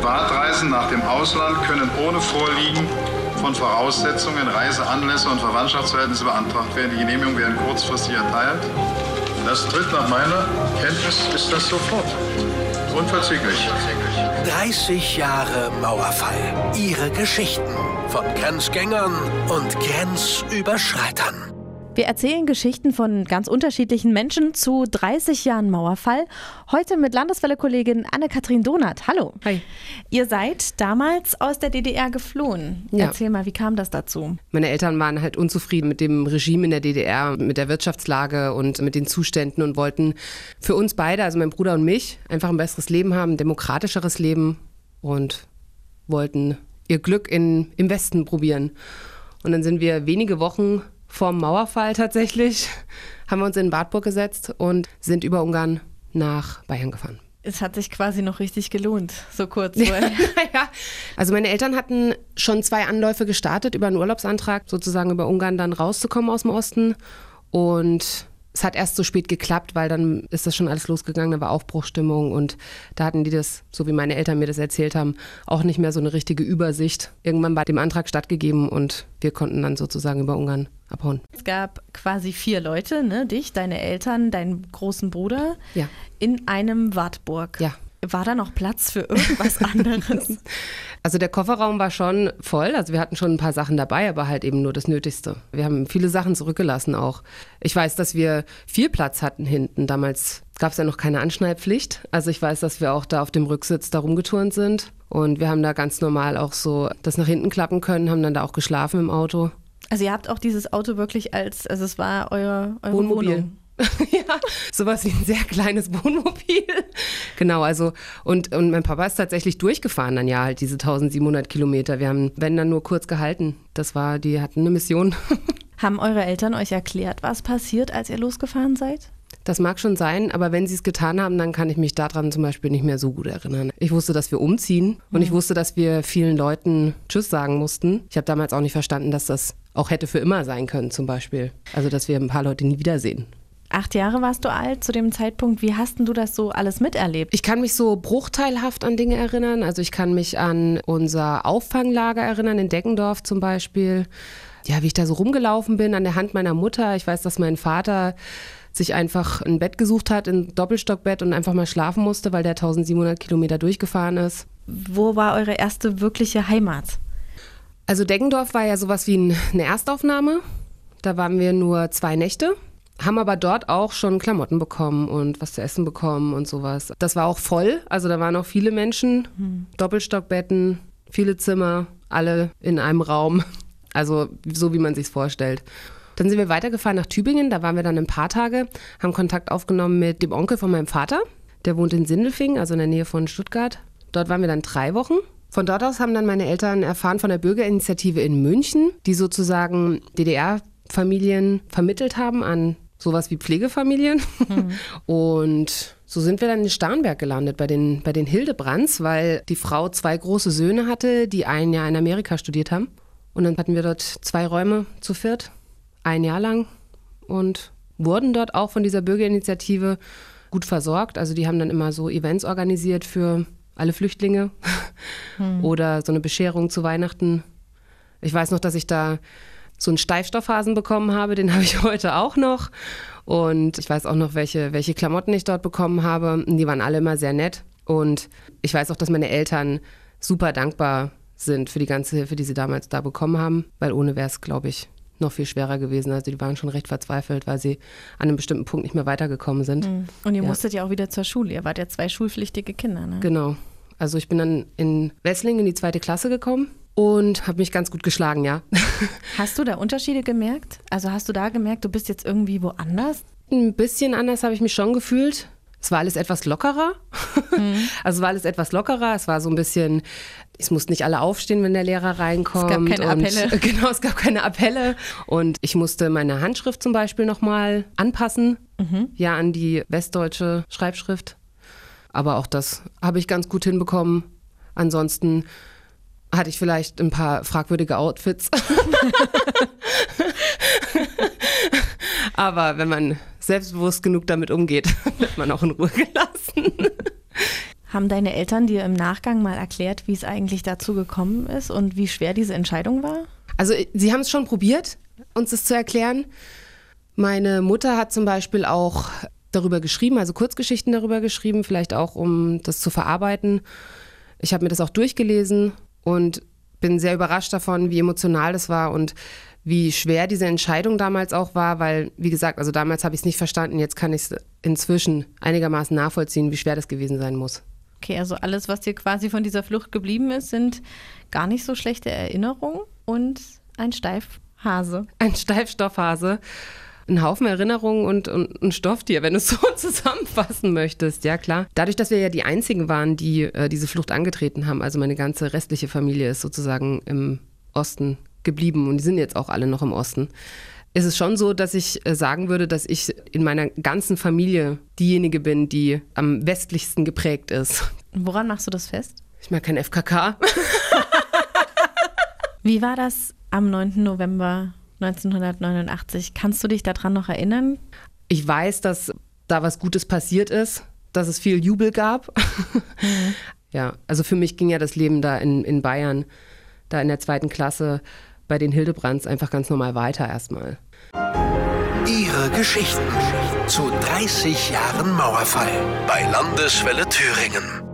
Privatreisen nach dem Ausland können ohne Vorliegen von Voraussetzungen, Reiseanlässe und Verwandtschaftsverhältnisse beantragt werden. Die Genehmigung werden kurzfristig erteilt. Das tritt nach meiner Kenntnis ist das sofort. Unverzüglich. 30 Jahre Mauerfall. Ihre Geschichten von Grenzgängern und Grenzüberschreitern. Wir erzählen Geschichten von ganz unterschiedlichen Menschen zu 30 Jahren Mauerfall. Heute mit Landeswelle-Kollegin Anne-Kathrin Donath. Hallo. Hi. Ihr seid damals aus der DDR geflohen. Ja. Erzähl mal, wie kam das dazu? Meine Eltern waren halt unzufrieden mit dem Regime in der DDR, mit der Wirtschaftslage und mit den Zuständen und wollten für uns beide, also mein Bruder und mich, einfach ein besseres Leben haben, ein demokratischeres Leben und wollten ihr Glück in, im Westen probieren. Und dann sind wir wenige Wochen vorm Mauerfall tatsächlich, haben wir uns in Wartburg gesetzt und sind über Ungarn nach Bayern gefahren. Es hat sich quasi noch richtig gelohnt, so kurz vorher. ja, also meine Eltern hatten schon zwei Anläufe gestartet über einen Urlaubsantrag, sozusagen über Ungarn dann rauszukommen aus dem Osten. Und es hat erst so spät geklappt, weil dann ist das schon alles losgegangen, da war Aufbruchstimmung und da hatten die das, so wie meine Eltern mir das erzählt haben, auch nicht mehr so eine richtige Übersicht. Irgendwann war dem Antrag stattgegeben und wir konnten dann sozusagen über Ungarn abhauen. Es gab quasi vier Leute, ne? dich, deine Eltern, deinen großen Bruder, ja. in einem Wartburg. Ja. War da noch Platz für irgendwas anderes? Also der Kofferraum war schon voll. Also wir hatten schon ein paar Sachen dabei, aber halt eben nur das Nötigste. Wir haben viele Sachen zurückgelassen auch. Ich weiß, dass wir viel Platz hatten hinten. Damals gab es ja noch keine Anschneidpflicht. Also ich weiß, dass wir auch da auf dem Rücksitz da rumgeturnt sind. Und wir haben da ganz normal auch so das nach hinten klappen können, haben dann da auch geschlafen im Auto. Also ihr habt auch dieses Auto wirklich als, also es war euer, eure Wohnmobil. Wohnung. ja, sowas wie ein sehr kleines Wohnmobil. Genau, also und, und mein Papa ist tatsächlich durchgefahren dann ja halt diese 1700 Kilometer. Wir haben, wenn dann nur kurz gehalten. Das war, die hatten eine Mission. haben eure Eltern euch erklärt, was passiert, als ihr losgefahren seid? Das mag schon sein, aber wenn sie es getan haben, dann kann ich mich daran zum Beispiel nicht mehr so gut erinnern. Ich wusste, dass wir umziehen und ich mhm. wusste, dass wir vielen Leuten Tschüss sagen mussten. Ich habe damals auch nicht verstanden, dass das auch hätte für immer sein können, zum Beispiel. Also, dass wir ein paar Leute nie wiedersehen. Acht Jahre warst du alt zu dem Zeitpunkt. Wie hast du das so alles miterlebt? Ich kann mich so bruchteilhaft an Dinge erinnern. Also ich kann mich an unser Auffanglager erinnern, in Deckendorf zum Beispiel. Ja, wie ich da so rumgelaufen bin an der Hand meiner Mutter. Ich weiß, dass mein Vater sich einfach ein Bett gesucht hat, ein Doppelstockbett und einfach mal schlafen musste, weil der 1700 Kilometer durchgefahren ist. Wo war eure erste wirkliche Heimat? Also Deggendorf war ja sowas wie eine Erstaufnahme. Da waren wir nur zwei Nächte haben aber dort auch schon Klamotten bekommen und was zu essen bekommen und sowas. Das war auch voll, also da waren auch viele Menschen, mhm. Doppelstockbetten, viele Zimmer, alle in einem Raum. Also so wie man sich vorstellt. Dann sind wir weitergefahren nach Tübingen, da waren wir dann ein paar Tage, haben Kontakt aufgenommen mit dem Onkel von meinem Vater. Der wohnt in Sindelfingen, also in der Nähe von Stuttgart. Dort waren wir dann drei Wochen. Von dort aus haben dann meine Eltern erfahren von der Bürgerinitiative in München, die sozusagen DDR-Familien vermittelt haben an sowas wie Pflegefamilien. Mhm. Und so sind wir dann in Starnberg gelandet bei den, bei den Hildebrands, weil die Frau zwei große Söhne hatte, die ein Jahr in Amerika studiert haben. Und dann hatten wir dort zwei Räume zu viert, ein Jahr lang und wurden dort auch von dieser Bürgerinitiative gut versorgt. Also die haben dann immer so Events organisiert für alle Flüchtlinge mhm. oder so eine Bescherung zu Weihnachten. Ich weiß noch, dass ich da so einen Steifstoffhasen bekommen habe, den habe ich heute auch noch. Und ich weiß auch noch, welche, welche Klamotten ich dort bekommen habe. Die waren alle immer sehr nett. Und ich weiß auch, dass meine Eltern super dankbar sind für die ganze Hilfe, die sie damals da bekommen haben, weil ohne wäre es, glaube ich, noch viel schwerer gewesen. Also die waren schon recht verzweifelt, weil sie an einem bestimmten Punkt nicht mehr weitergekommen sind. Mhm. Und ihr ja. musstet ja auch wieder zur Schule. Ihr wart ja zwei schulpflichtige Kinder, ne? Genau. Also ich bin dann in Wessling in die zweite Klasse gekommen und habe mich ganz gut geschlagen, ja. Hast du da Unterschiede gemerkt? Also hast du da gemerkt, du bist jetzt irgendwie woanders? Ein bisschen anders habe ich mich schon gefühlt. Es war alles etwas lockerer. Mhm. Also es war alles etwas lockerer. Es war so ein bisschen, es mussten nicht alle aufstehen, wenn der Lehrer reinkommt. Es gab keine und, Appelle. Genau, es gab keine Appelle. Und ich musste meine Handschrift zum Beispiel nochmal anpassen. Mhm. Ja, an die westdeutsche Schreibschrift. Aber auch das habe ich ganz gut hinbekommen. Ansonsten hatte ich vielleicht ein paar fragwürdige Outfits. Aber wenn man selbstbewusst genug damit umgeht, wird man auch in Ruhe gelassen. Haben deine Eltern dir im Nachgang mal erklärt, wie es eigentlich dazu gekommen ist und wie schwer diese Entscheidung war? Also sie haben es schon probiert, uns das zu erklären. Meine Mutter hat zum Beispiel auch darüber geschrieben, also Kurzgeschichten darüber geschrieben, vielleicht auch um das zu verarbeiten. Ich habe mir das auch durchgelesen und bin sehr überrascht davon, wie emotional das war und wie schwer diese Entscheidung damals auch war, weil, wie gesagt, also damals habe ich es nicht verstanden, jetzt kann ich es inzwischen einigermaßen nachvollziehen, wie schwer das gewesen sein muss. Okay, also alles, was dir quasi von dieser Flucht geblieben ist, sind gar nicht so schlechte Erinnerungen und ein Steifhase. Ein Steifstoffhase ein Haufen Erinnerungen und, und ein Stofftier, wenn du es so zusammenfassen möchtest. Ja, klar. Dadurch, dass wir ja die einzigen waren, die äh, diese Flucht angetreten haben, also meine ganze restliche Familie ist sozusagen im Osten geblieben und die sind jetzt auch alle noch im Osten. Ist es schon so, dass ich äh, sagen würde, dass ich in meiner ganzen Familie diejenige bin, die am westlichsten geprägt ist. Woran machst du das fest? Ich mag kein FKK. Wie war das am 9. November 1989. Kannst du dich daran noch erinnern? Ich weiß, dass da was Gutes passiert ist, dass es viel Jubel gab. Mhm. Ja, also für mich ging ja das Leben da in, in Bayern, da in der zweiten Klasse bei den Hildebrands einfach ganz normal weiter erstmal. Ihre Geschichten zu 30 Jahren Mauerfall bei Landeswelle Thüringen.